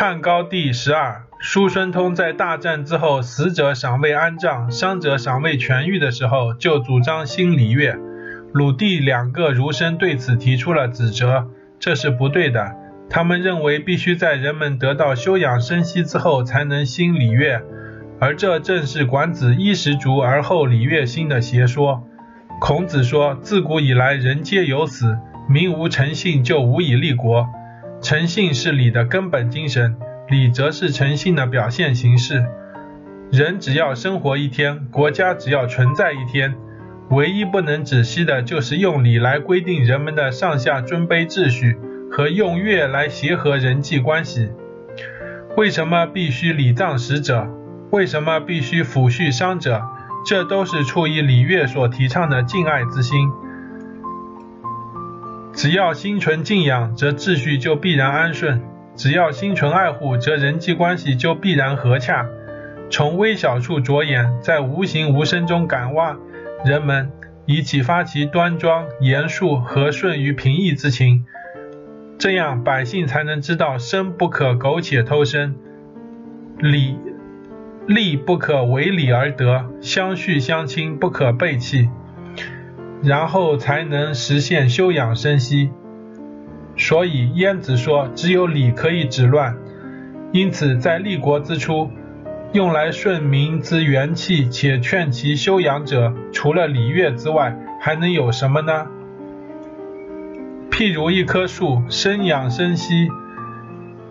汉高帝十二，叔孙通在大战之后，死者尚未安葬，伤者尚未痊愈的时候，就主张兴礼乐。鲁地两个儒生对此提出了指责，这是不对的。他们认为必须在人们得到休养生息之后才能兴礼乐，而这正是管子衣食足而后礼乐兴的邪说。孔子说：“自古以来，人皆有死，民无诚信，就无以立国。”诚信是礼的根本精神，礼则是诚信的表现形式。人只要生活一天，国家只要存在一天，唯一不能止息的就是用礼来规定人们的上下尊卑秩序，和用乐来协和人际关系。为什么必须礼葬死者？为什么必须抚恤伤者？这都是出于礼乐所提倡的敬爱之心。只要心存敬仰，则秩序就必然安顺；只要心存爱护，则人际关系就必然和洽。从微小处着眼，在无形无声中感化人们，以启发其端庄、严肃、和顺与平易之情。这样，百姓才能知道生不可苟且偷生，礼利不可为礼而得，相续相亲不可背弃。然后才能实现休养生息。所以晏子说，只有礼可以止乱。因此，在立国之初，用来顺民之元气且劝其休养者，除了礼乐之外，还能有什么呢？譬如一棵树生养生息，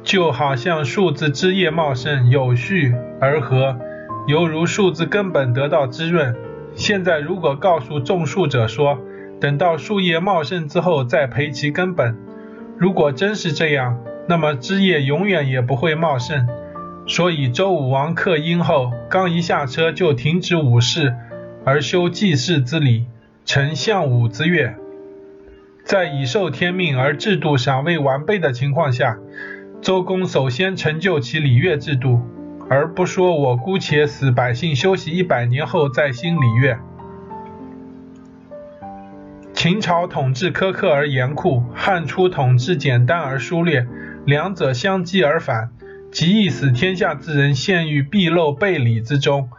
就好像树之枝叶茂盛，有序而和，犹如树之根本得到滋润。现在，如果告诉种树者说，等到树叶茂盛之后再培其根本，如果真是这样，那么枝叶永远也不会茂盛。所以，周武王克殷后，刚一下车就停止武士，而修祭祀之礼，成相武之乐。在已受天命而制度尚未完备的情况下，周公首先成就其礼乐制度。而不说，我姑且使百姓休息一百年后再兴礼乐。秦朝统治苛刻而严酷，汉初统治简单而疏略，两者相继而反，极易使天下之人陷于避漏背礼之中。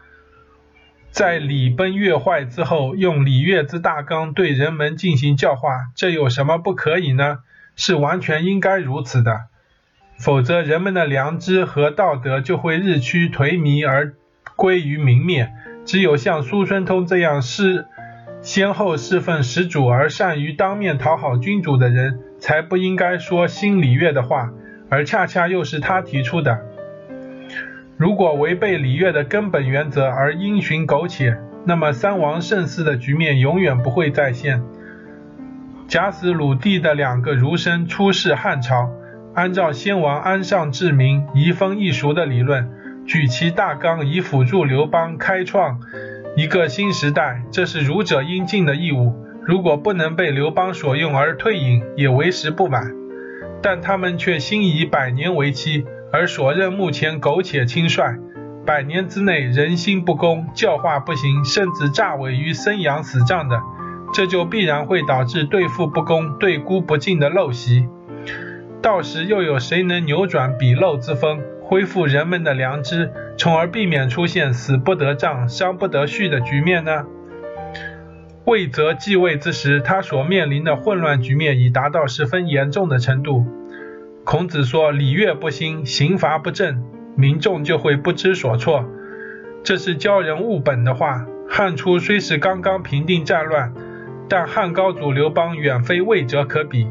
在礼崩乐坏之后，用礼乐之大纲对人们进行教化，这有什么不可以呢？是完全应该如此的。否则，人们的良知和道德就会日趋颓靡而归于泯灭。只有像苏孙通这样是先后侍奉始祖而善于当面讨好君主的人，才不应该说新礼乐的话，而恰恰又是他提出的。如果违背礼乐的根本原则而因循苟且，那么三王盛世的局面永远不会再现。假使鲁地的两个儒生出仕汉朝。按照先王安上治民、移风易俗的理论，举其大纲以辅助刘邦开创一个新时代，这是儒者应尽的义务。如果不能被刘邦所用而退隐，也为时不晚。但他们却心以百年为期，而所任目前苟且轻率，百年之内人心不公、教化不行，甚至诈伪于生养死葬的，这就必然会导致对父不公、对孤不敬的陋习。到时又有谁能扭转鄙陋之风，恢复人们的良知，从而避免出现死不得葬、伤不得续的局面呢？魏则继位之时，他所面临的混乱局面已达到十分严重的程度。孔子说：“礼乐不兴，刑罚不正，民众就会不知所措。”这是教人务本的话。汉初虽是刚刚平定战乱，但汉高祖刘邦远非魏则可比。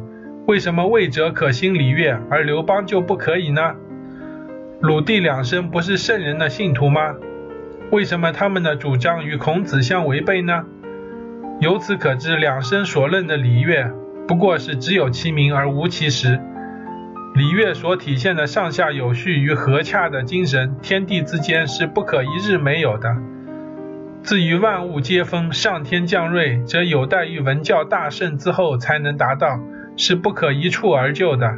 为什么魏哲可兴礼乐，而刘邦就不可以呢？鲁地两生不是圣人的信徒吗？为什么他们的主张与孔子相违背呢？由此可知，两生所论的礼乐，不过是只有其名而无其实。礼乐所体现的上下有序与和洽的精神，天地之间是不可一日没有的。至于万物皆丰，上天降瑞，则有待于文教大盛之后才能达到。是不可一蹴而就的。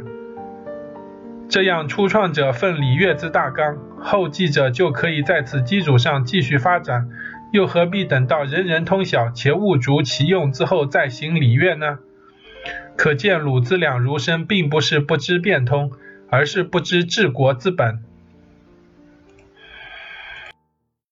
这样，初创者奉礼乐之大纲，后继者就可以在此基础上继续发展，又何必等到人人通晓且物足其用之后再行礼乐呢？可见鲁子两儒生并不是不知变通，而是不知治国之本。